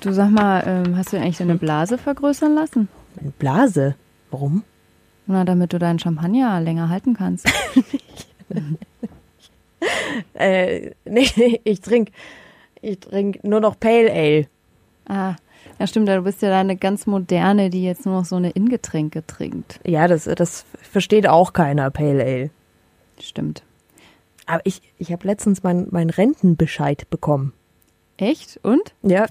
Du sag mal, ähm, hast du eigentlich deine Blase vergrößern lassen? Eine Blase? Warum? Na, damit du deinen Champagner länger halten kannst. Äh, nee, ich trinke ich trink nur noch Pale Ale. Ah, ja stimmt, du bist ja da eine ganz moderne, die jetzt nur noch so eine Ingetränke trinkt. Ja, das, das versteht auch keiner, Pale Ale. Stimmt. Aber ich, ich habe letztens meinen mein Rentenbescheid bekommen. Echt? Und? Ja,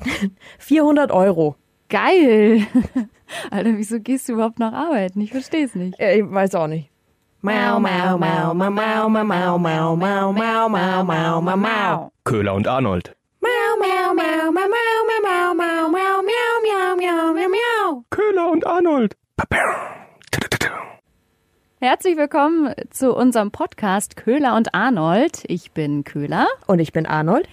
400 Euro. Geil! Alter, wieso gehst du überhaupt noch arbeiten? Ich verstehe es nicht. Ich weiß auch nicht. Mau, mau, mau, mau, mau, mau, mau, mau, mau, mau, mau, mau, mau, mau. Köhler und Arnold. Mau, mau, mau, mau, mau, mau, mau, mau, mau, miau, miau, miau, miau, miau. Köhler und Arnold. Herzlich willkommen zu unserem Podcast Köhler und Arnold. Ich bin Köhler Und ich bin Arnold.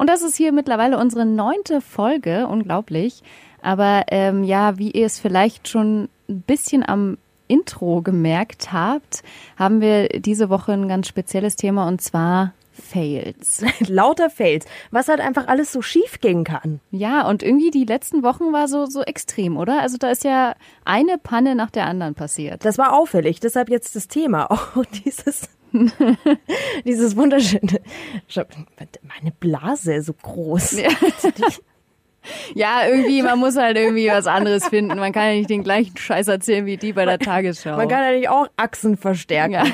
Und das ist hier mittlerweile unsere neunte Folge. Unglaublich. Aber ähm, ja, wie ihr es vielleicht schon ein bisschen am Intro gemerkt habt, haben wir diese Woche ein ganz spezielles Thema und zwar Fails. Lauter Fails. Was halt einfach alles so schief gehen kann. Ja, und irgendwie die letzten Wochen war so, so extrem, oder? Also da ist ja eine Panne nach der anderen passiert. Das war auffällig, deshalb jetzt das Thema. Oh, dieses, dieses wunderschöne. Meine Blase ist so groß. Ja. Ja, irgendwie, man muss halt irgendwie was anderes finden. Man kann ja nicht den gleichen Scheiß erzählen wie die bei der Tagesschau. Man kann ja nicht auch Achsen verstärken. ja,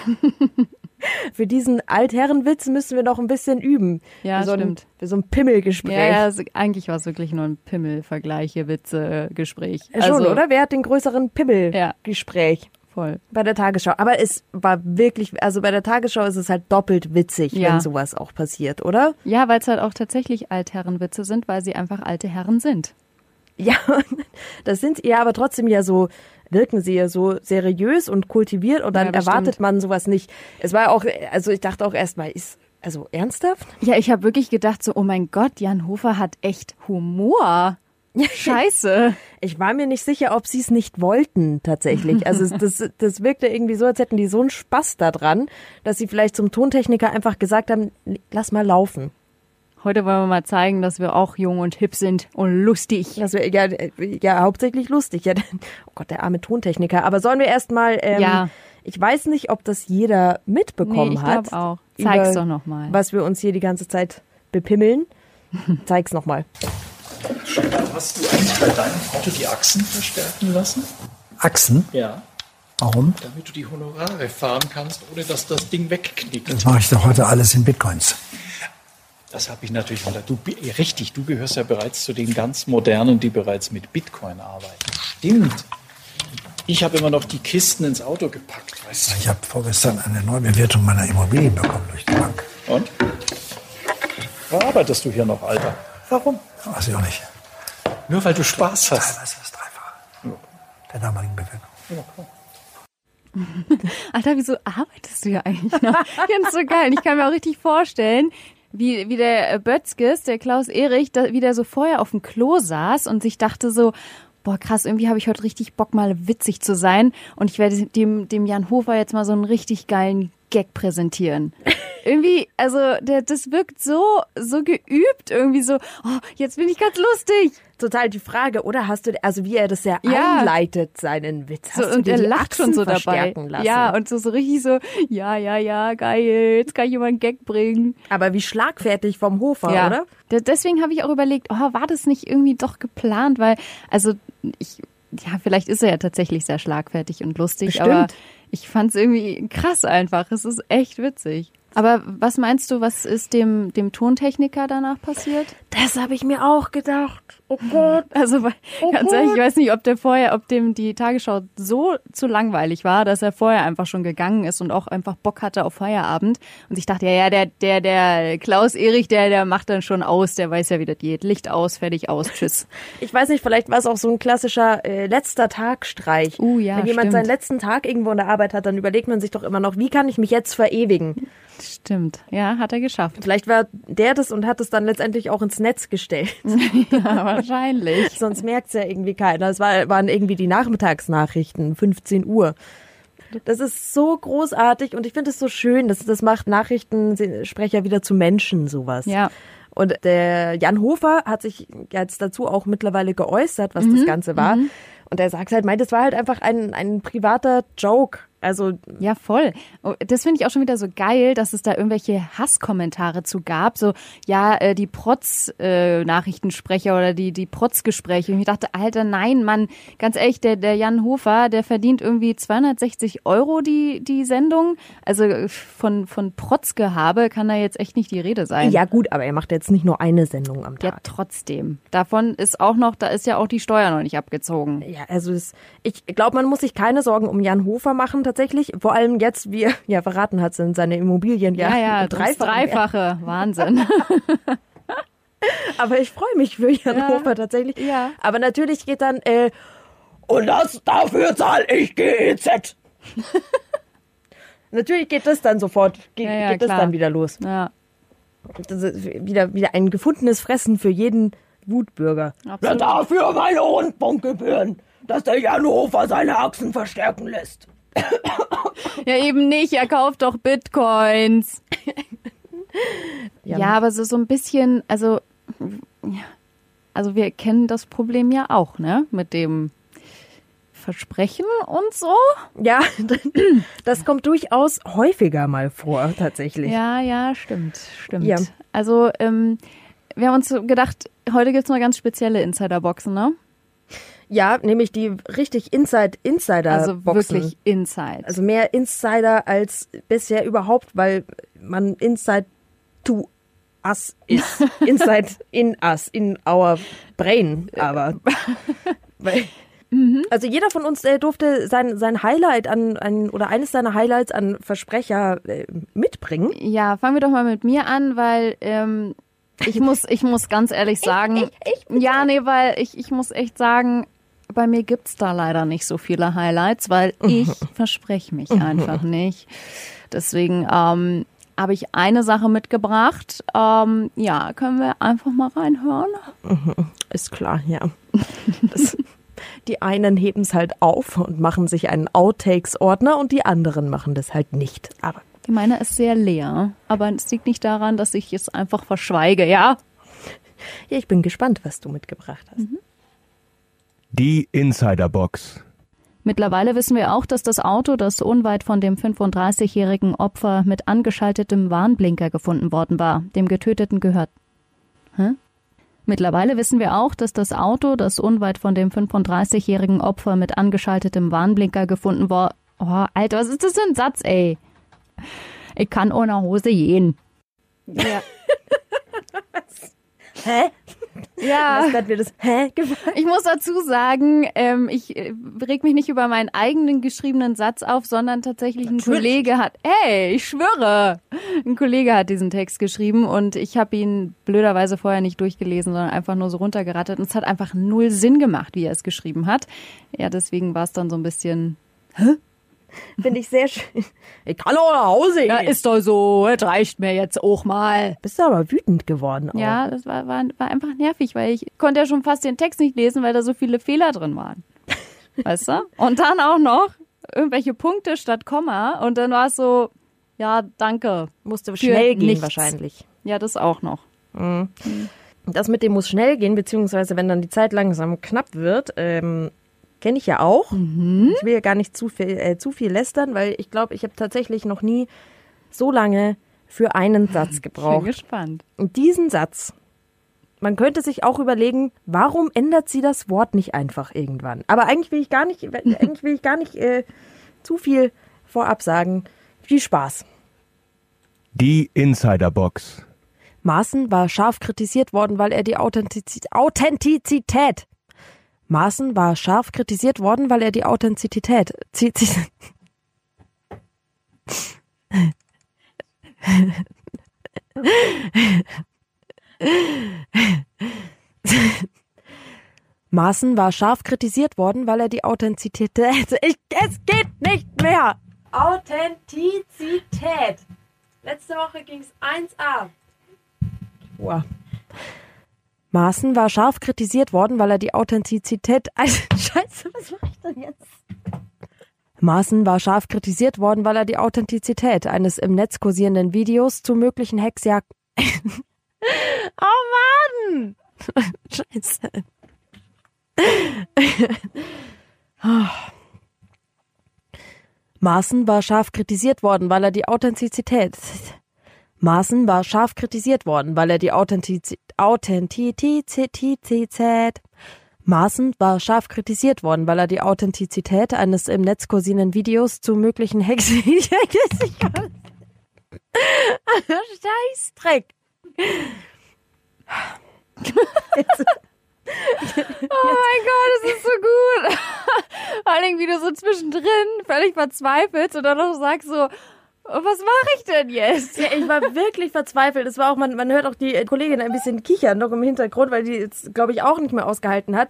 Für diesen Altherrenwitz müssen wir noch ein bisschen üben. Ja, für so ein, stimmt. Für so ein Pimmelgespräch. ja, ja also eigentlich war es wirklich nur ein Pimmel-Vergleiche, Witze, Gespräch. Ja, Schon, also, oder? Wer hat den größeren Pimmelgespräch? Voll. Bei der Tagesschau. Aber es war wirklich, also bei der Tagesschau ist es halt doppelt witzig, Ja. wenn sowas auch passiert, oder? Ja, weil es halt auch tatsächlich Altherrenwitze sind, weil sie einfach alte Herren sind. Ja, das sind ja aber trotzdem ja so, wirken sie ja so seriös und kultiviert und dann Ja, erwartet man sowas nicht. Es war auch, also ich dachte auch erstmal, ist, also ernsthaft? Ja, ich habe wirklich gedacht so, oh mein Gott, Jan Hofer hat echt Humor. Scheiße. Ich war mir nicht sicher, ob sie es nicht wollten, tatsächlich. Also das, das wirkte irgendwie so, als hätten die so einen Spaß daran, dass sie vielleicht zum Tontechniker einfach gesagt haben, lass mal laufen. Heute wollen wir mal zeigen, dass wir auch jung und hip sind und lustig. Das wäre ja, ja hauptsächlich lustig. Ja, oh Gott, der arme Tontechniker. Aber sollen wir erstmal, ähm, Ja. ich weiß nicht, ob das jeder mitbekommen Nee, ich hat. glaub auch. Zeig's über doch noch mal. Was wir uns hier die ganze Zeit bepimmeln. Zeig's nochmal. Hast du eigentlich bei deinem Auto die Achsen verstärken lassen? Achsen. Ja. Warum? Damit du die Honorare fahren kannst, ohne dass das Ding wegknickt. Das mache ich doch heute alles in Bitcoins. Das habe ich natürlich unter. Du, richtig, du gehörst ja bereits zu den ganz Modernen, die bereits mit Bitcoin arbeiten. Stimmt. Ich habe immer noch die Kisten ins Auto gepackt, weißt Ich habe vorgestern eine Neubewertung meiner Immobilien bekommen durch die Bank. du? Und? Wo arbeitest du hier noch, Alter? Warum? Weiß ich auch nicht. Nur weil du Spaß hast. Teilweise das Dreifache der damaligen Bewertung. Ja, klar. Alter, wieso arbeitest du ja eigentlich noch? Ich find's so geil. Und Ich kann mir auch richtig vorstellen, wie, wie der äh, Bötzkes, der Klaus Erich, da, wie der so vorher auf dem Klo saß und sich dachte so, boah krass, irgendwie habe ich heute richtig Bock mal witzig zu sein. Und ich werde dem, dem Jan Hofer jetzt mal so einen richtig geilen Gag präsentieren. irgendwie, also der, das wirkt so, so geübt, irgendwie so, oh, jetzt bin ich ganz lustig. Total die Frage, oder hast du, also wie er das ja, Ja. einleitet, seinen Witz. So, Hast du und er lacht schon Achsen so dabei. Lassen? Ja, und so, so richtig so, ja, ja, ja, geil, jetzt kann ich jemand einen Gag bringen. Aber wie schlagfertig vom Hofer, ja. oder? De- Deswegen habe ich auch überlegt, oh, war das nicht irgendwie doch geplant? Weil, also ich, ja, vielleicht ist er ja tatsächlich sehr schlagfertig und lustig, Bestimmt. aber ich fand es irgendwie krass einfach. Es ist echt witzig. Aber was meinst du, was ist dem, dem Tontechniker danach passiert? Das habe ich mir auch gedacht. Oh Gott. Also weil, ganz ehrlich, ich weiß nicht, ob der vorher, ob dem die Tagesschau so zu langweilig war, dass er vorher einfach schon gegangen ist und auch einfach Bock hatte auf Feierabend und ich dachte, ja, ja, der, der, der Klaus Erich, der, der macht dann schon aus, der weiß ja, wie das geht. Licht aus, fertig aus, tschüss. Ich weiß nicht, vielleicht war es auch so ein klassischer äh, letzter Tagstreich. Uh, ja, Wenn jemand stimmt. seinen letzten Tag irgendwo in der Arbeit hat, dann überlegt man sich doch immer noch, wie kann ich mich jetzt verewigen? Stimmt, ja, hat er geschafft. Vielleicht war der das und hat es dann letztendlich auch ins Netz gestellt. Ja, wahrscheinlich. Sonst merkt's ja irgendwie keiner. Es war, waren irgendwie die Nachmittagsnachrichten, 15 Uhr. Das ist so großartig und ich finde es so schön, dass das macht Nachrichtensprecher wieder zu Menschen sowas. Ja. Und der Jan Hofer hat sich jetzt dazu auch mittlerweile geäußert, was das Ganze war. Und er sagt halt, meint, es war halt einfach ein, ein privater Joke. Also Ja, voll. Oh, Das finde ich auch schon wieder so geil, dass es da irgendwelche Hasskommentare zu gab. So, ja, äh, die Protz-Nachrichtensprecher oder die, die Protz-Gespräche. Und ich dachte, Alter, nein, Mann, ganz ehrlich, der, der Jan Hofer, der verdient irgendwie 260 Euro die, die Sendung. Also äh, von, von Protzgehabe kann da jetzt echt nicht die Rede sein. ja gut, aber er macht jetzt nicht nur eine Sendung am Ja, Tag. trotzdem. Davon ist auch noch, da ist ja auch die Steuer noch nicht abgezogen. Ja, also es, ich glaube, man muss sich keine Sorgen um Jan Hofer machen tatsächlich. Vor allem jetzt, wie er ja verraten hat, sind seine Immobilien ja, Ja, ja, dreifach. das Dreifache. Wahnsinn. Aber ich freue mich für Jan Ja. Hofer tatsächlich. Ja. Aber natürlich geht dann, äh, und das dafür zahle ich GEZ. natürlich geht das dann sofort, geht, Ja, geht das dann wieder los. Ja, Das ist wieder, wieder ein gefundenes Fressen für jeden Wutbürger. Absolut. dafür meine Rundfunkgebühren, dass der Jan Hofer seine Achsen verstärken lässt. Ja, eben nicht. Er kauft doch Bitcoins. Ja. Ja, aber so, so ein bisschen, also, ja, also wir kennen das Problem ja auch, ne? Mit dem Versprechen und so. Ja, das kommt durchaus häufiger mal vor, tatsächlich. Ja, ja, stimmt, stimmt. Ja. Also, ähm, wir haben uns gedacht, heute gibt's mal ganz spezielle Insiderboxen, ne? Ja, nämlich die richtig Inside-Insider-Boxen. Also wirklich Inside. Also mehr Insider als bisher überhaupt, weil man Inside to us ist. Inside in us, in our brain, aber. weil, Also jeder von uns äh, durfte sein, sein Highlight an, an oder eines seiner Highlights an Versprecher äh, mitbringen. Ja, fangen wir doch mal mit mir an, weil ähm, ich muss, ich muss ganz ehrlich sagen, ja, nee, weil ich, ich muss echt sagen, bei mir gibt's da leider nicht so viele Highlights, weil ich verspreche mich einfach nicht. Deswegen ähm, habe ich eine Sache mitgebracht. Ähm, ja, können wir einfach mal reinhören? Ist klar, ja. Das, die einen heben es halt auf und machen sich einen Outtakes-Ordner und die anderen machen das halt nicht. Aber Die meine ist sehr leer, aber es liegt nicht daran, dass ich es einfach verschweige, ja? ja, ich bin gespannt, was du mitgebracht hast. Die Insiderbox. Mittlerweile wissen wir auch, dass das Auto, das unweit von dem 35-jährigen Opfer mit angeschaltetem Warnblinker gefunden worden war, dem Getöteten gehört. Hä? Mittlerweile wissen wir auch, dass das Auto, das unweit von dem 35-jährigen Opfer mit angeschaltetem Warnblinker gefunden war. Oh, Alter, was ist das für ein Satz, ey? Ich kann ohne Hose gehen. Ja. Hä? Ja. Hat mir das Hä? Ich muss dazu sagen, ähm, ich äh, reg mich nicht über meinen eigenen geschriebenen Satz auf, sondern tatsächlich ein Natürlich. Kollege hat, hey, ich schwöre, ein Kollege hat diesen Text geschrieben und ich habe ihn blöderweise vorher nicht durchgelesen, sondern einfach nur so runtergerattert und es hat einfach null Sinn gemacht, wie er es geschrieben hat. Ja, deswegen war es dann so ein bisschen, Finde ich sehr schön. Ich kann auch nach Hause gehen. ja, ist doch so, es reicht mir jetzt auch mal. Bist du aber wütend geworden auch. Ja, das war, war, war einfach nervig, weil ich konnte ja schon fast den Text nicht lesen, weil da so viele Fehler drin waren. Weißt du? Und dann auch noch irgendwelche Punkte statt Komma und dann war es so, ja, danke. Musste schnell gehen nichts. wahrscheinlich. Ja, das auch noch. Das mit dem muss schnell gehen, beziehungsweise wenn dann die Zeit langsam knapp wird, ähm, kenne ich ja auch. Ich will ja gar nicht zu viel, äh, zu viel lästern, weil ich glaube, ich habe tatsächlich noch nie so lange für einen Satz Bin gebraucht. gespannt. Und diesen Satz, man könnte sich auch überlegen, warum ändert sie das Wort nicht einfach irgendwann? Aber eigentlich will ich gar nicht, eigentlich will ich gar nicht äh, zu viel vorab sagen. Viel Spaß. Die Insiderbox. Maaßen war scharf kritisiert worden, weil er die Authentizität, Authentizität. Maaßen war scharf kritisiert worden, weil er die Authentizität. zi- zi- Maaßen war scharf kritisiert worden, weil er die Authentizität. Ich, es geht nicht mehr! Authentizität. Letzte Woche ging's 1A. Wow. Maaßen war scharf kritisiert worden, weil er die Authentizität. Also, Scheiße, was mache ich denn jetzt? Maaßen war scharf kritisiert worden, weil er die Authentizität eines im Netz kursierenden Videos zu möglichen Hexjagden. Oh Mann! Scheiße. Maaßen war scharf kritisiert worden, weil er die Authentizität. Maaßen war scharf kritisiert worden, weil er die Authentiz Authentizität. Maaßen war scharf kritisiert worden, weil er die Authentizität eines im Netz kursierenden Videos zu möglichen Hexen. Scheißdreck. Oh mein Gott, das ist so gut. Vor allem, wie du so zwischendrin völlig verzweifelst und dann noch sagst so, was mache ich denn jetzt? Ja, ich war wirklich verzweifelt. Es war auch, man, man hört auch die Kollegin ein bisschen kichern noch im Hintergrund, weil die jetzt, glaube ich, auch nicht mehr ausgehalten hat.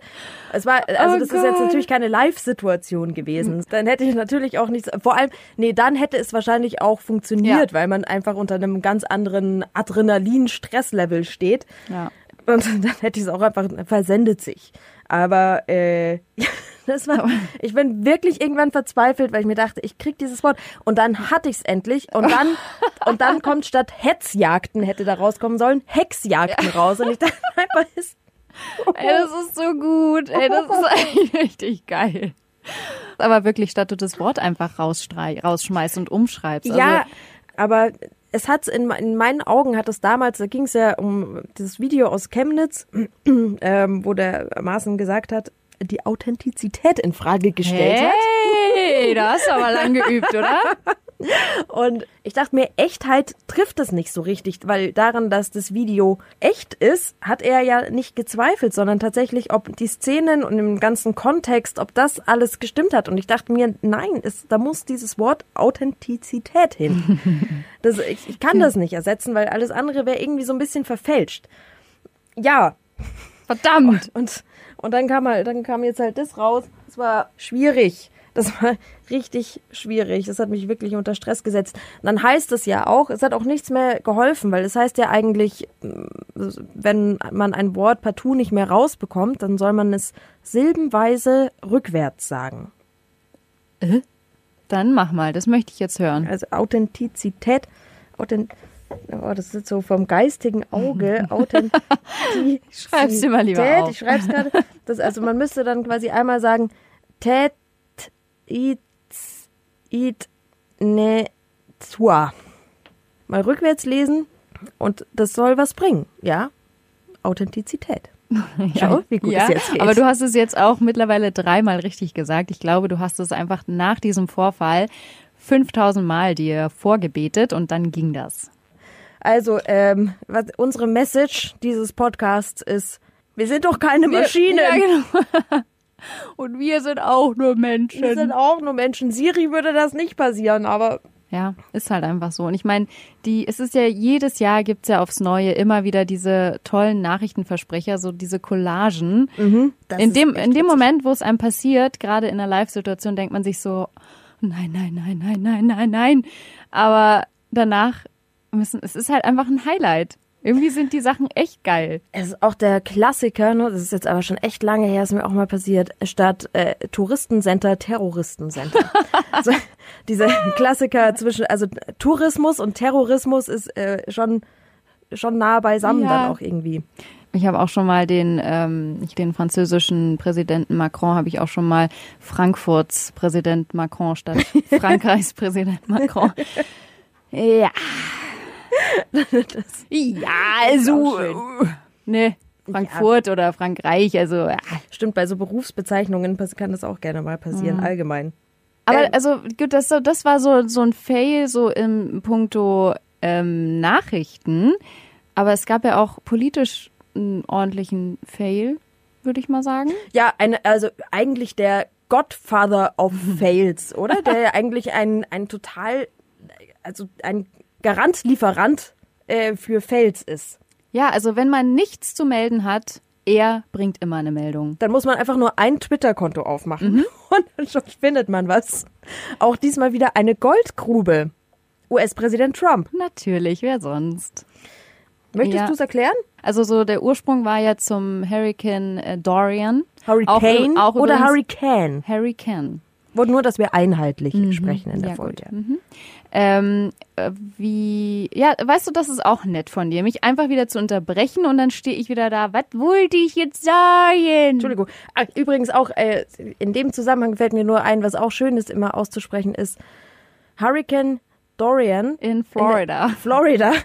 Es war, also Oh das ist jetzt Gott. natürlich keine Live-Situation gewesen. Dann hätte ich natürlich auch nichts, vor allem, nee, dann hätte es wahrscheinlich auch funktioniert, weil man einfach unter einem ganz anderen Adrenalin-Stresslevel steht. Ja. Und dann hätte ich es auch einfach versendet sich. Aber äh, das war, ich bin wirklich irgendwann verzweifelt, weil ich mir dachte, ich krieg dieses Wort. Und dann hatte ich es endlich. Und dann, und dann kommt statt Hetzjagden hätte da rauskommen sollen, Hexjagden raus. Und ich dachte einfach, ist, Ey, das ist so gut. Ey, das ist eigentlich richtig geil. Aber wirklich, statt du das Wort einfach rausschmeißt und umschreibst. Also, ja, aber es hat in, in meinen Augen hat es damals, da ging es ja um das Video aus Chemnitz, ähm, wo der Maaßen gesagt hat, die Authentizität in Frage gestellt hat. Hey, da hast du aber lang geübt, oder? Und ich dachte mir, Echtheit trifft es nicht so richtig, weil daran, dass das Video echt ist, hat er ja nicht gezweifelt, sondern tatsächlich, ob die Szenen und im ganzen Kontext, ob das alles gestimmt hat. Und ich dachte mir, nein, es, da muss dieses Wort Authentizität hin. Das, ich, ich kann das nicht ersetzen, weil alles andere wäre irgendwie so ein bisschen verfälscht. Ja, Verdammt. und, und dann kam halt, dann kam jetzt halt das raus. Es war schwierig. Das war richtig schwierig. Das hat mich wirklich unter Stress gesetzt. Und dann heißt es ja auch, es hat auch nichts mehr geholfen, weil es heißt ja eigentlich, wenn man ein Wort partout nicht mehr rausbekommt, dann soll man es silbenweise rückwärts sagen. Dann mach mal, das möchte ich jetzt hören. Also Authentizität, Authent Oh, das ist so vom geistigen Auge. Authentizität. Schreib's dir mal lieber auf. Ich schreib's gerade. Also man müsste dann quasi einmal sagen, tät, it, it, ne, tua. Mal rückwärts lesen und das soll was bringen, ja? Authentizität. Schau, wie gut ja, es jetzt geht. aber du hast es jetzt auch mittlerweile dreimal richtig gesagt. Ich glaube, du hast es einfach nach diesem Vorfall 5000 Mal dir vorgebetet und dann ging das. Also, ähm, was, unsere Message dieses Podcasts ist, wir sind doch keine Maschinen. Ja, genau. Und wir sind auch nur Menschen. Wir sind auch nur Menschen. Siri würde das nicht passieren, aber Ja, ist halt einfach so. Und ich meine, die, es ist ja jedes Jahr gibt's ja aufs Neue immer wieder diese tollen Nachrichtenversprecher, so diese Collagen. das in dem, in dem. Moment, wo es einem passiert, gerade in einer Live-Situation, denkt man sich so, nein, nein, nein, nein, nein, nein, nein. Aber danach müssen, es ist halt einfach ein Highlight. Irgendwie sind die Sachen echt geil. Es ist auch der Klassiker, ne? das ist jetzt aber schon echt lange her, ist mir auch mal passiert, statt äh, Touristencenter, Terroristencenter. so, dieser Klassiker zwischen, also Tourismus und Terrorismus ist äh, schon, schon nah beisammen Ja. dann auch irgendwie. Ich habe auch schon mal den, ähm, den französischen Präsidenten Macron, habe ich auch schon mal Frankfurts Präsident Macron statt Frankreichs Präsident Macron. Ja. Ja, also. schön. Ne, Frankfurt oder Frankreich, also. Ja. Stimmt, bei so Berufsbezeichnungen kann das auch gerne mal passieren, allgemein. Aber Ähm. also gut, das, so- das war so, so ein Fail so im Punkto ähm, Nachrichten. Aber es gab ja auch politisch einen ordentlichen Fail, würde ich mal sagen. Ja, eine, also eigentlich der Godfather of Fails, oder? Der ja eigentlich ein, ein total, also ein Garant, Lieferant äh, für Fails ist. Ja, also wenn man nichts zu melden hat, er bringt immer eine Meldung. Dann muss man einfach nur ein Twitter-Konto aufmachen und dann schon findet man was. Auch diesmal wieder eine Goldgrube. US-Präsident Trump. Natürlich, wer sonst? Möchtest Ja. du es erklären? Also so der Ursprung war ja zum Hurricane äh, Dorian. Hurricane Auch, auch oder Hurricane? Hurricane. Wurde nur, dass wir einheitlich sprechen in der ja, Folge. Mhm. Ähm, äh, wie, ja, weißt du, das ist auch nett von dir, mich einfach wieder zu unterbrechen und dann stehe ich wieder da. Was wollte ich jetzt sagen? Entschuldigung. Ah, übrigens auch äh, in dem Zusammenhang fällt mir nur ein, was auch schön ist, immer auszusprechen, ist Hurricane Dorian In Florida. Florida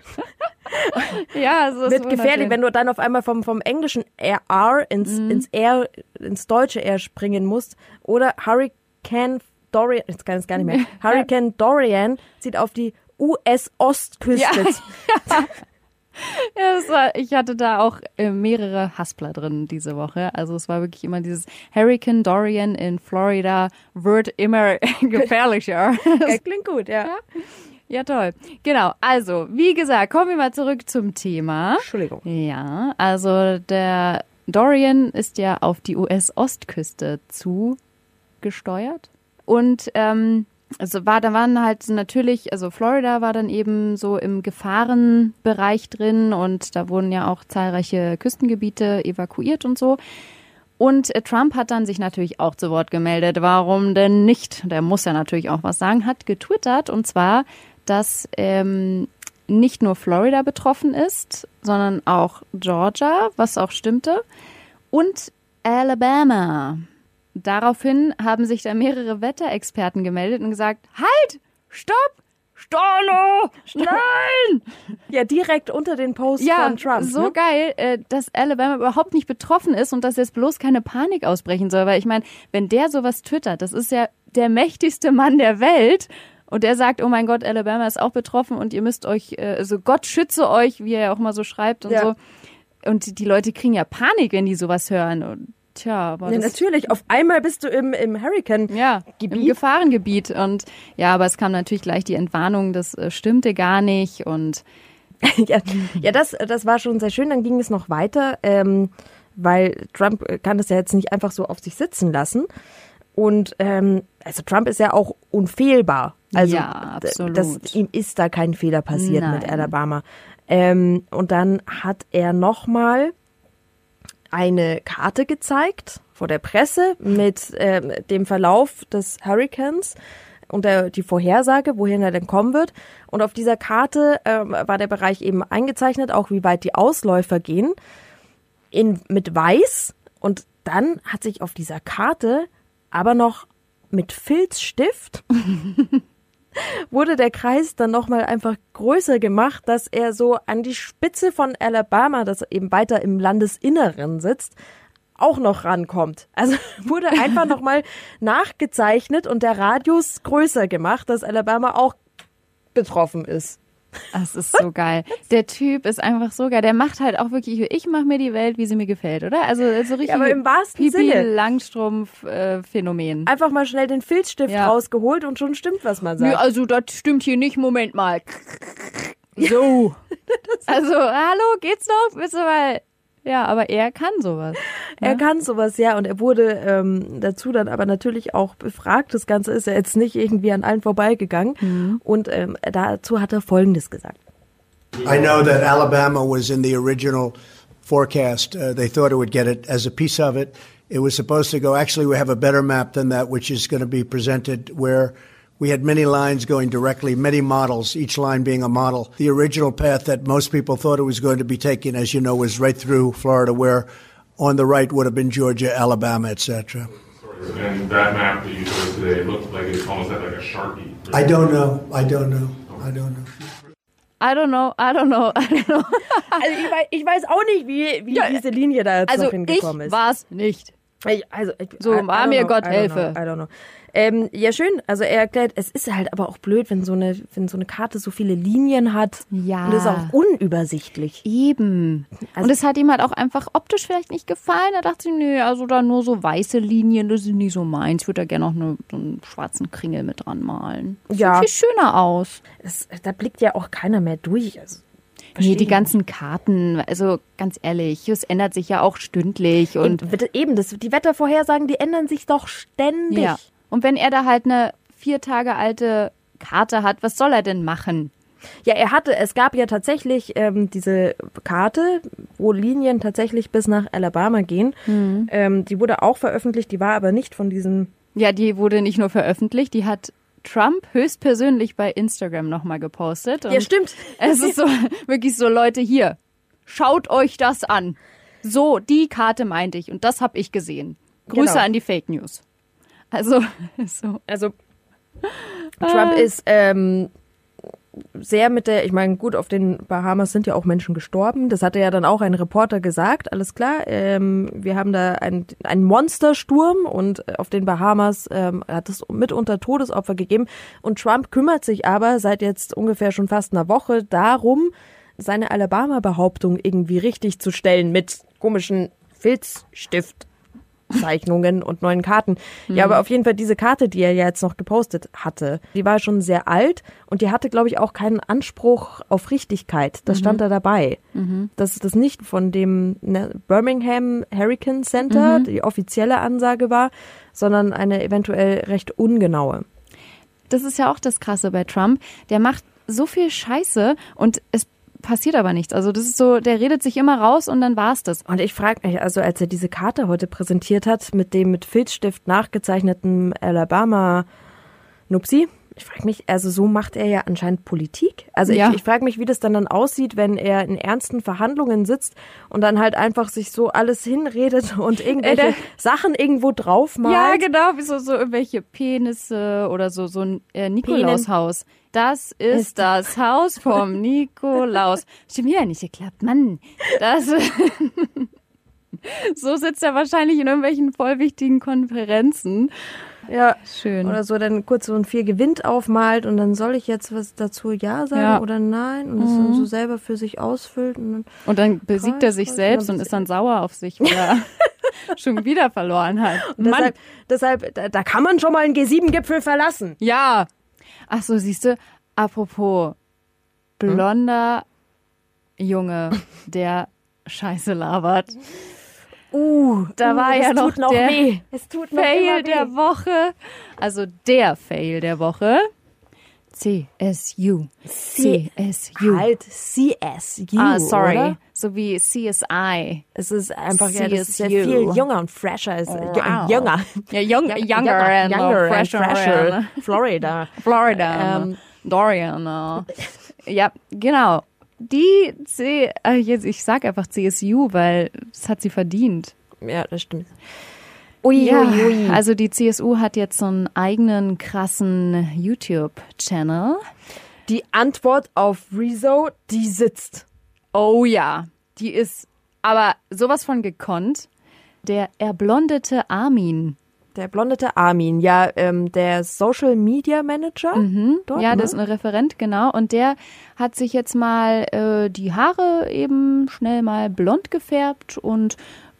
Ja, also das wird ist gefährlich, wenn du dann auf einmal vom, vom englischen R ins, Mhm. ins R, ins deutsche R springen musst. Oder Hurricane Dorian, jetzt kann ich es gar nicht mehr. Hurricane Dorian zieht auf die US-Ostküste. Ja. Ja, war, ich hatte da auch äh, mehrere Haspler drin diese Woche. Also es war wirklich immer dieses Hurricane Dorian in Florida wird immer gefährlicher. Ja, klingt gut, ja. ja, toll. Genau. Also, wie gesagt, kommen wir mal zurück zum Thema. Entschuldigung. Ja, also der Dorian ist ja auf die US-Ostküste zugesteuert. Und ähm, also war, da waren halt natürlich, also Florida war dann eben so im Gefahrenbereich drin und da wurden ja auch zahlreiche Küstengebiete evakuiert und so. Und äh, Trump hat dann sich natürlich auch zu Wort gemeldet. Warum denn nicht? Der muss ja natürlich auch was sagen. Hat getwittert und zwar, dass ähm, nicht nur Florida betroffen ist, sondern auch Georgia, was auch stimmte, und Alabama. Daraufhin haben sich da mehrere Wetterexperten gemeldet und gesagt, halt, stopp, Storno, nein! Ja, direkt unter den Posts Ja, von Trump. so ne? geil, äh, dass Alabama überhaupt nicht betroffen ist und dass jetzt bloß keine Panik ausbrechen soll. Weil ich meine, wenn der sowas twittert, das ist ja der mächtigste Mann der Welt. Und der sagt, oh mein Gott, Alabama ist auch betroffen und ihr müsst euch, äh, also Gott schütze euch, wie er ja auch mal so schreibt und Ja. so. Und die Leute kriegen ja Panik, wenn die sowas hören. Und, tja, aber Ja, natürlich. Auf einmal bist du im, im Hurricane. ja, im Gebiet. Gefahrengebiet. Und ja, aber es kam natürlich gleich die Entwarnung, das äh, stimmte gar nicht. Und ja, ja das, das war schon sehr schön. Dann ging es noch weiter, ähm, weil Trump äh, kann das ja jetzt nicht einfach so auf sich sitzen lassen. Und ähm, also Trump ist ja auch unfehlbar. Also Ja. Das, ihm ist da kein Fehler passiert mit Nein. Alabama. Ähm, und dann hat er nochmal eine Karte gezeigt vor der Presse mit ähm, dem Verlauf des Hurricanes und der, die Vorhersage, wohin er denn kommen wird. Und auf dieser Karte ähm, war der Bereich eben eingezeichnet, auch wie weit die Ausläufer gehen, in, mit weiß. Und dann hat sich auf dieser Karte aber noch mit Filzstift wurde der Kreis dann nochmal einfach größer gemacht, dass er so an die Spitze von Alabama, das eben weiter im Landesinneren sitzt, auch noch rankommt. Also wurde einfach nochmal nachgezeichnet und der Radius größer gemacht, dass Alabama auch betroffen ist. Das ist so geil. Der Typ ist einfach so geil. Der macht halt auch wirklich, ich mache mir die Welt, wie sie mir gefällt, oder? Also so richtig. Ja, aber im wahrsten Pipi Sinne. Langstrumpf äh, Phänomen. Einfach mal schnell den Filzstift Ja. rausgeholt und schon stimmt, was man Nö, sagt. also das stimmt hier nicht. Moment mal. So. also, hallo, geht's noch? Bist du mal. Ja, aber er kann sowas. Er kann sowas, ja, und er wurde ähm, dazu dann aber natürlich auch befragt. Das Ganze ist ja jetzt nicht irgendwie an allen vorbeigegangen. Und ähm, dazu hat er Folgendes gesagt. I know that Alabama was in the original forecast. Uh, they thought it would get it as a piece of it. It was supposed to go. Actually, we have a better map than that, which is going to be presented where we had many lines going directly, many models, each line being a model. The original path that most people thought it was going to be taken, as you know, was right through Florida, where on the right would have been Georgia, Alabama, etc. And that map that you showed today looked like it almost had like a sharpie. I don't know. I don't know. I don't know. I don't know, I don't know, I don't know. Also ich weiß, ich weiß auch nicht, wie, wie Ja, diese Linie da jetzt Also noch ich hingekommen ist. war's nicht. Ich, also, ich, So, I- I war mir know, Gott I don't helfe. Know, I don't know. Ähm, ja, schön. Also er erklärt, es ist halt aber auch blöd, wenn so eine, wenn so eine Karte so viele Linien hat. Ja. Und es ist auch unübersichtlich. Eben. Also- und es hat ihm halt auch einfach optisch vielleicht nicht gefallen. Er dachte, nö, also da nur so weiße Linien, das ist nicht so meins. Ich würde da gerne noch eine, so einen schwarzen Kringel mit dran malen. Das Ja. Sieht viel schöner aus. Das, da blickt ja auch keiner mehr durch. Also, Nee, die ganzen Karten, also ganz ehrlich, es ändert sich ja auch stündlich und Und eben, das, die Wettervorhersagen, die ändern sich doch ständig. ja. Und wenn er da halt eine vier Tage alte Karte hat, was soll er denn machen? Ja, er hatte, es gab ja tatsächlich ähm, diese Karte, wo Linien tatsächlich bis nach Alabama gehen. Ähm, die wurde auch veröffentlicht, die war aber nicht von diesem. Ja, die wurde nicht nur veröffentlicht, die hat Trump höchstpersönlich bei Instagram nochmal gepostet. Ja, stimmt. Es ist so, wirklich so, Leute, hier, schaut euch das an. So, die Karte meinte ich und das habe ich gesehen. Grüße Genau. an die Fake News. Also, so. Also Trump ist ähm, sehr mit der, ich meine, gut, auf den Bahamas sind ja auch Menschen gestorben. Das hatte ja dann auch ein Reporter gesagt, alles klar. Ähm, wir haben da einen, einen Monstersturm und auf den Bahamas ähm, hat es mitunter Todesopfer gegeben. Und Trump kümmert sich aber seit jetzt ungefähr schon fast einer Woche darum, seine Alabama-Behauptung irgendwie richtig zu stellen mit komischen Filzstift. Zeichnungen und neuen Karten. Ja, aber auf jeden Fall diese Karte, die er ja jetzt noch gepostet hatte, die war schon sehr alt und die hatte, glaube ich, auch keinen Anspruch auf Richtigkeit. Das stand da dabei. Dass das nicht von dem ne, Birmingham Hurricane Center die offizielle Ansage war, sondern eine eventuell recht ungenaue. Das ist ja auch das Krasse bei Trump. Der macht so viel Scheiße und es passiert aber nichts. Also das ist so, der redet sich immer raus und dann war's das. Und ich frage mich, also als er diese Karte heute präsentiert hat, mit dem mit Filzstift nachgezeichneten Alabama Nupsi, ich frage mich, also so macht er ja anscheinend Politik. Also Ja. ich, ich frage mich, wie das dann dann aussieht, wenn er in ernsten Verhandlungen sitzt und dann halt einfach sich so alles hinredet und irgendwelche der- Sachen irgendwo draufmalt. Ja, genau, wie so, so irgendwelche Penisse oder so, so ein äh, Nikolaushaus. Das ist, Ist- das Haus vom Nikolaus. Stimmt wieder nicht geklappt, Mann. Das, so sitzt er wahrscheinlich in irgendwelchen voll wichtigen Konferenzen. Ja. Schön. Oder so dann kurz so ein Vier gewinnt aufmalt und dann soll ich jetzt was dazu Ja sagen Ja. oder Nein und das dann so selber für sich ausfüllt und dann Und dann besiegt er sich Kreis, selbst Kreis, und ist dann sauer auf sich, weil er schon wieder verloren hat. Und deshalb, deshalb da, da kann man schon mal einen G7-Gipfel verlassen. Ja. Ach so, siehst du, apropos blonder Junge, der Scheiße labert. Uh, Da war es ja noch noch der weh. Es tut noch Fail der Woche. Also der Fail der Woche. CSU. CSU. Halt CSU. ah, sorry. Oder? So wie CSI. Es ist einfach ja, das ist ja CSU. viel jünger und fresher. Ist, Wow. Jünger. Ja, young, younger, Younger, and younger and fresher. fresher. and- Florida. Florida. Ähm. Dorian. äh. Ja, genau. Die C, äh, jetzt, ich sag einfach CSU, weil es hat sie verdient. Ja, das stimmt. Ui, Ja, ui, ui. also die CSU hat jetzt so einen eigenen krassen YouTube-Channel. Die Antwort auf Rezo, die sitzt. Oh ja, die ist aber sowas von gekonnt. Der erblondete Armin. Der blondete Armin, ja, ähm, der Social Media Manager. Dort, ja, ne? das ist ein Referent, genau. Und der hat sich jetzt mal äh, die Haare eben schnell mal blond gefärbt und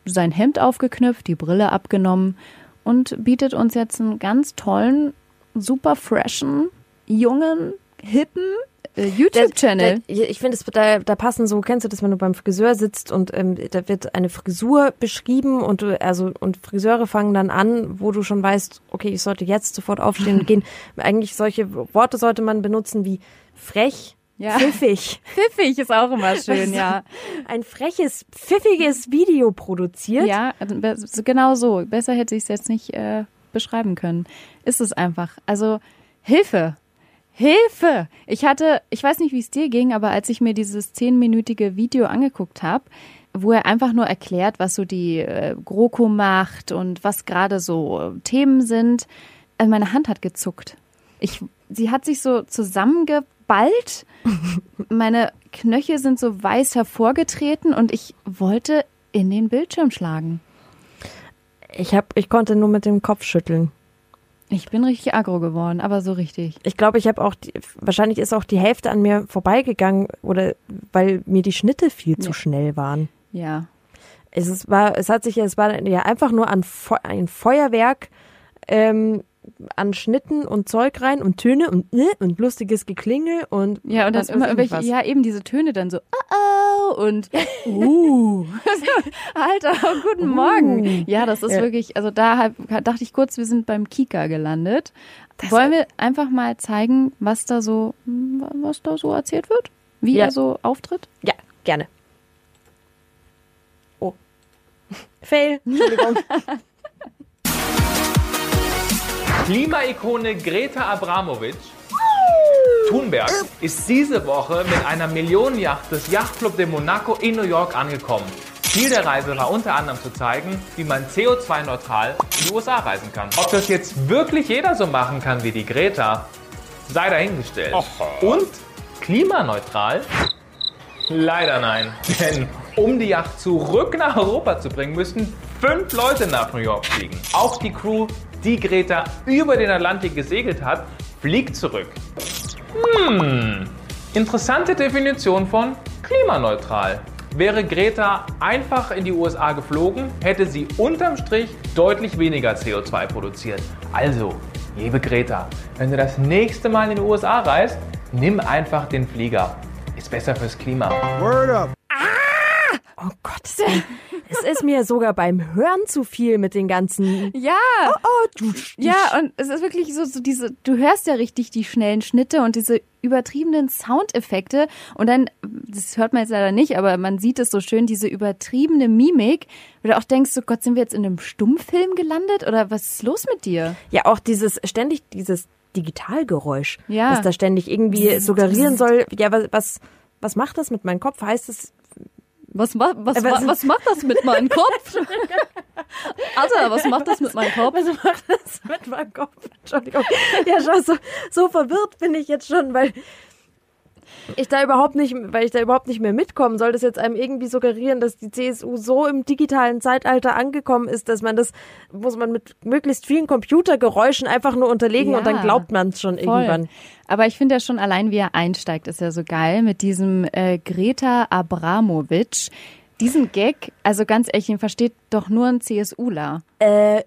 sein Hemd aufgeknüpft, die Brille abgenommen und bietet uns jetzt einen ganz tollen, super freshen, jungen, hippen äh, YouTube-Channel. Ich finde, es- da, da passen so, kennst du das, wenn du beim Friseur sitzt und ähm, da wird eine Frisur beschrieben und du, also und Friseure fangen dann an, wo du schon weißt, okay, ich sollte jetzt sofort aufstehen und gehen. Eigentlich solche Worte sollte man benutzen wie frech, Ja. pfiffig. Pfiffig ist auch immer schön, ja. Ein freches, pfiffiges Video produziert. Ja, also genau so. Besser hätte ich es jetzt nicht äh, beschreiben können. Ist es einfach. Also Hilfe. Hilfe! Ich hatte, ich weiß nicht, wie es dir ging, aber als ich mir dieses zehnminütige Video angeguckt habe, wo er einfach nur erklärt, was so die äh, GroKo macht und was gerade so äh, Themen sind, also meine Hand hat gezuckt. Ich, sie hat sich so zusammengeballt. Meine Knöchel sind so weiß hervorgetreten und ich wollte in den Bildschirm schlagen. Ich hab, ich konnte nur mit dem Kopf schütteln. Ich bin richtig aggro geworden, aber so richtig. Ich glaube, ich habe auch, die, wahrscheinlich ist auch die Hälfte an mir vorbeigegangen oder weil mir die Schnitte viel zu Ja. schnell waren. Ja. Es war, es hat sich, es war ja einfach nur ein Feuerwerk ähm, an Schnitten und Zeug rein und Töne und äh, und lustiges Geklingel und Ja, und dann immer irgendwelche, was. ja, eben diese Töne dann so, oh, oh und uh. Alter, guten Morgen. Ja, das ist Ja. wirklich, also da dachte ich kurz, wir sind beim Kika gelandet. Wollen wir einfach mal zeigen, was da so, was da so erzählt wird? Wie Ja. er so auftritt? Ja, gerne. Oh. Fail. Entschuldigung. Klimaikone Greta Abramovic Thunberg ist diese Woche mit einer Millionenjacht des Yachtclub de Monaco in New York angekommen. Ziel der Reise war unter anderem zu zeigen, wie man CO2-neutral in die USA reisen kann. Ob das jetzt wirklich jeder so machen kann wie die Greta, sei dahingestellt. Und klimaneutral? Leider nein. Denn um die Yacht zurück nach Europa zu bringen, müssten fünf Leute nach New York fliegen. Auch die Crew, die Greta über den Atlantik gesegelt hat, fliegt zurück. Hm, interessante Definition von klimaneutral. Wäre Greta einfach in die USA geflogen, hätte sie unterm Strich deutlich weniger CO2 produziert. Also, liebe Greta, wenn du das nächste Mal in die USA reist, nimm einfach den Flieger. Ist besser fürs Klima. Word up. Oh Gott, es ist mir sogar beim Hören zu viel mit den ganzen. Ja. Oh, du. Ja, und es ist wirklich so, so diese, du hörst ja richtig die schnellen Schnitte und diese übertriebenen Soundeffekte und dann, das hört man jetzt leider nicht, aber man sieht es so schön, diese übertriebene Mimik, wo du auch denkst, so Gott, sind wir jetzt in einem Stummfilm gelandet oder was ist los mit dir? Ja, auch dieses ständig dieses Digitalgeräusch, Ja. das da ständig irgendwie suggerieren soll. Ja, was was was macht das mit meinem Kopf? Heißt es Was, ma was, was- wa- was macht das mit meinem Kopf? Alter, was macht das mit meinem Kopf? Was macht das mit meinem Kopf? Entschuldigung. Ja, schon so, so verwirrt bin ich jetzt schon, weil ich da überhaupt nicht, weil ich da überhaupt nicht mehr mitkommen soll, das jetzt einem irgendwie suggerieren, dass die CSU so im digitalen Zeitalter angekommen ist, dass man das, muss man mit möglichst vielen Computergeräuschen einfach nur unterlegen Ja, und dann glaubt man es schon Voll. irgendwann. Aber ich finde ja schon allein, wie er einsteigt, ist ja so geil mit diesem äh, Greta Abramovic. Diesen Gag, also ganz ehrlich, den versteht doch nur ein CSUler. Äh,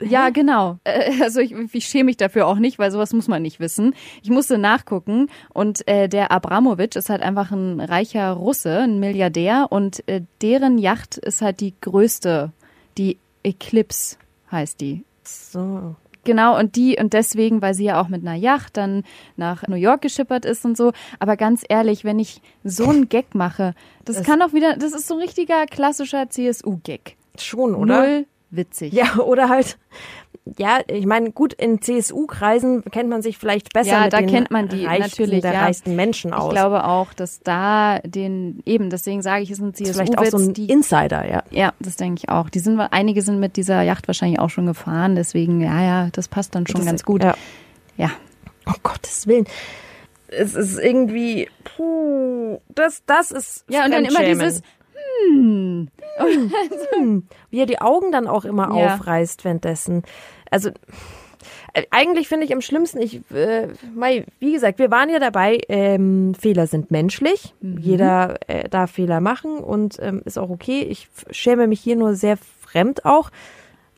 Ja, genau. Äh, Also ich, ich schäme mich dafür auch nicht, weil sowas muss man nicht wissen. Ich musste nachgucken und äh, der Abramovic ist halt einfach ein reicher Russe, ein Milliardär und äh, deren Yacht ist halt die größte, die Eclipse heißt die. so. Genau, und die, und deswegen, weil sie ja auch mit einer Yacht dann nach New York geschippert ist und so. Aber ganz ehrlich, wenn ich so einen Gag mache, das, kann doch wieder, das ist so ein richtiger klassischer CSU-Gag. Schon, oder? Null witzig. Ja, oder halt, ja, ich meine, gut, in CSU-Kreisen kennt man sich vielleicht besser Ja, mit da den kennt man die reichsten, natürlich, der ja. reichsten Menschen aus. Ich glaube auch, dass da den, eben, deswegen sage ich, es ist ein ist vielleicht auch CSU-Witz, so ein die Insider, ja. Ja, das denke ich auch. Die sind, einige sind mit dieser Yacht wahrscheinlich auch schon gefahren, deswegen, ja, ja, das passt dann schon Das- ganz gut. Ja. Ja. Oh Gottes Willen. Es ist irgendwie, puh, das, das ist Ja, und dann immer dieses, hm. wie er die Augen dann auch immer Ja. aufreißt währenddessen. Also äh, eigentlich finde ich am schlimmsten, ich, äh, Mai, wie gesagt, wir waren ja dabei, ähm, Fehler sind menschlich. Mhm. Jeder äh, darf Fehler machen und ähm, ist auch okay. Ich schäme mich hier nur sehr fremd auch,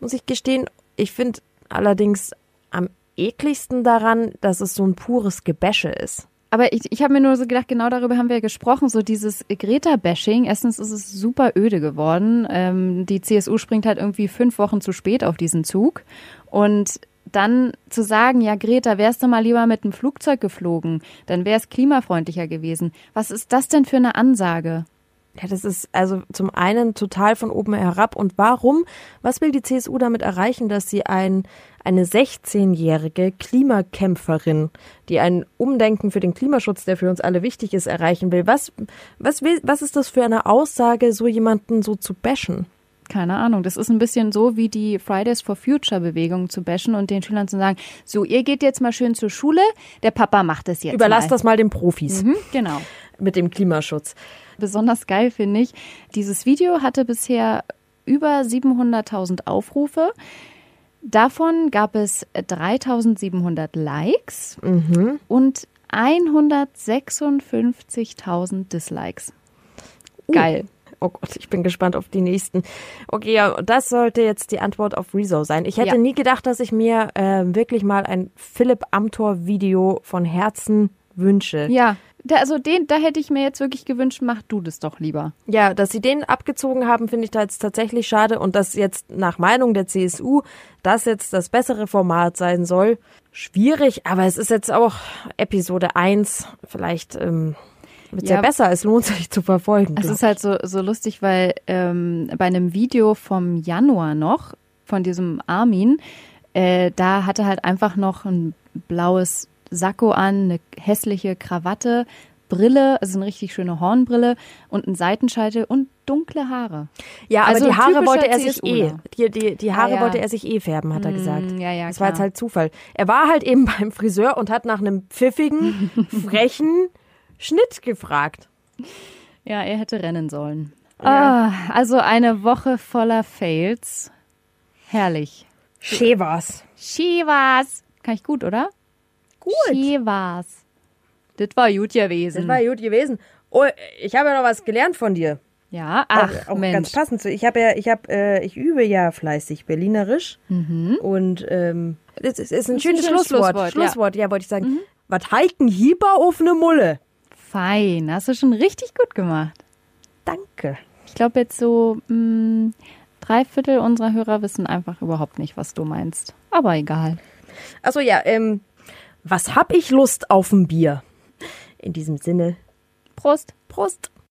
muss ich gestehen. Ich finde allerdings am ekligsten daran, dass es so ein pures Gebäsche ist. Aber ich, ich habe mir nur so gedacht, genau darüber haben wir gesprochen, so dieses Greta-Bashing. Erstens ist es super öde geworden. Ähm, die CSU springt halt irgendwie fünf Wochen zu spät auf diesen Zug. Und dann zu sagen, ja, Greta, wärst du mal lieber mit dem Flugzeug geflogen, dann wäre es klimafreundlicher gewesen. Was ist das denn für eine Ansage? Ja, das ist also zum einen total von oben herab. Und warum? Was will die CSU damit erreichen, dass sie ein, eine 16-jährige Klimakämpferin, die ein Umdenken für den Klimaschutz, der für uns alle wichtig ist, erreichen will? Was, was will, was ist das für eine Aussage, so jemanden so zu bashen? Keine Ahnung. Das ist ein bisschen so wie die Fridays for Future Bewegung zu bashen und den Schülern zu sagen, so, ihr geht jetzt mal schön zur Schule, der Papa macht es jetzt Überlass mal. das mal den Profis Mhm, genau. mit dem Klimaschutz. besonders geil finde ich. Dieses Video hatte bisher über 700.000 Aufrufe. Davon gab es 3.700 Likes und 156.000 Dislikes. Geil. Oh Gott, ich bin gespannt auf die nächsten. Okay, ja, das sollte jetzt die Antwort auf Rezo sein. Ich hätte Ja. nie gedacht, dass ich mir äh, wirklich mal ein Philipp Amthor-Video von Herzen wünsche. Ja, da, also den, da hätte ich mir jetzt wirklich gewünscht, mach du das doch lieber. Ja, dass sie den abgezogen haben, finde ich da jetzt tatsächlich schade. Und dass jetzt nach Meinung der CSU das jetzt das bessere Format sein soll, schwierig. Aber es ist jetzt auch Episode 1. Vielleicht ähm, wird es ja. Ja. besser. Es lohnt sich zu verfolgen. Es ist halt so, so lustig, weil ähm, bei einem Video vom Januar noch, von diesem Armin, Äh, da hatte halt einfach noch ein blaues Sakko an, eine hässliche Krawatte, Brille, also eine richtig schöne Hornbrille und einen Seitenscheitel und dunkle Haare. Ja, aber Also die Haare wollte er sich eh. CSUler. Die, die, die Haare Ah, ja. wollte er sich eh färben, hat er Mm, gesagt. ja, ja, Das war jetzt klar. halt Zufall. Er war halt eben beim Friseur und hat nach einem pfiffigen, frechen Schnitt gefragt. Ja, er hätte rennen sollen. Ah, also eine Woche voller Fails. Herrlich. Schävers. Chivas. Kann ich gut, oder? Gut. Chivas. Das war gut gewesen. Das war gut gewesen. Oh, ich habe ja noch was gelernt von dir. ja, ach, auch, auch Mensch. ganz passend zu. Ich habe ja, ich habe, äh, ich übe ja fleißig Berlinerisch und ähm, das ist, ist ein Mhm. ein schönes schönes Schlusswort. Schlusswort, ja. Mhm. Schlusswort, ja, wollte ich sagen. Was halten Hieber auf ne Mulle? Fein. Hast du schon richtig gut gemacht. Danke. Ich glaube jetzt so mh, drei Viertel unserer Hörer wissen einfach überhaupt nicht, was du meinst. Aber egal. Achso, ja, ähm, was hab ich Lust auf ein Bier? In diesem Sinne, Prost. Prost.